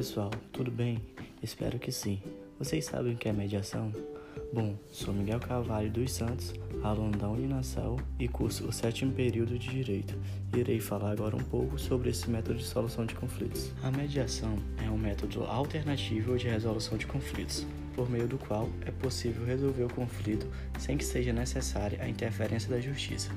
pessoal, tudo bem? Espero que sim. Vocês sabem o que é mediação? Bom, sou Miguel Carvalho dos Santos, aluno da Uninasal e curso o sétimo período de Direito. Irei falar agora um pouco sobre esse método de solução de conflitos. A mediação é um método alternativo de resolução de conflitos, por meio do qual é possível resolver o conflito sem que seja necessária a interferência da justiça.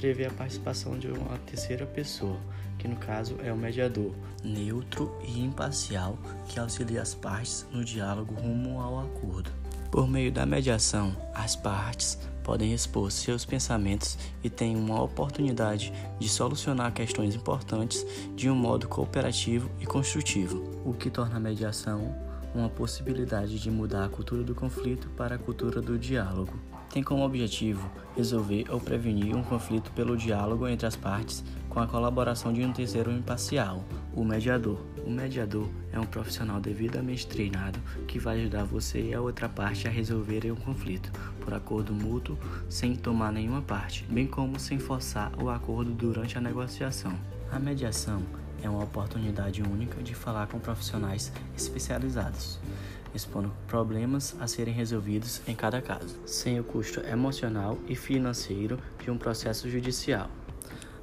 Prevê a participação de uma terceira pessoa, que no caso é o mediador, neutro e imparcial, que auxilia as partes no diálogo rumo ao acordo. Por meio da mediação, as partes podem expor seus pensamentos e têm uma oportunidade de solucionar questões importantes de um modo cooperativo e construtivo, o que torna a mediação uma possibilidade de mudar a cultura do conflito para a cultura do diálogo. Tem como objetivo resolver ou prevenir um conflito pelo diálogo entre as partes com a colaboração de um terceiro imparcial, o mediador. O mediador é um profissional devidamente treinado que vai ajudar você e a outra parte a resolverem um conflito por acordo mútuo sem tomar nenhuma parte, bem como sem forçar o acordo durante a negociação. A mediação é uma oportunidade única de falar com profissionais especializados, expondo problemas a serem resolvidos em cada caso, sem o custo emocional e financeiro de um processo judicial.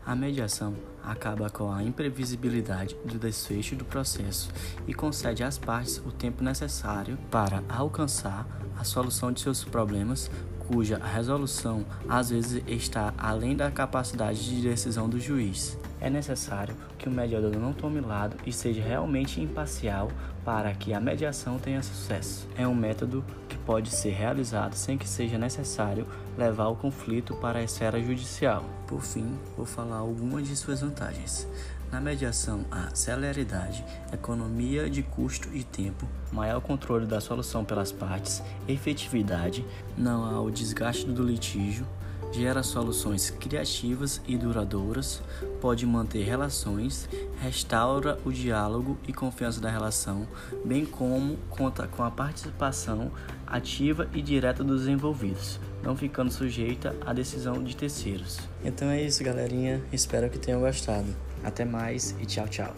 A mediação acaba com a imprevisibilidade do desfecho do processo e concede às partes o tempo necessário para alcançar a solução de seus problemas, cuja resolução às vezes está além da capacidade de decisão do juiz. É necessário que o mediador não tome lado e seja realmente imparcial para que a mediação tenha sucesso. É um método que pode ser realizado sem que seja necessário levar o conflito para a esfera judicial. Por fim, vou falar algumas de suas vantagens. Na mediação, há celeridade, economia de custo e tempo, maior controle da solução pelas partes, efetividade, não há o desgaste do litígio, gera soluções criativas e duradouras, pode manter relações, restaura o diálogo e confiança da relação, bem como conta com a participação ativa e direta dos envolvidos, não ficando sujeita à decisão de terceiros. Então é isso, galerinha. Espero que tenham gostado. Até mais e tchau, tchau.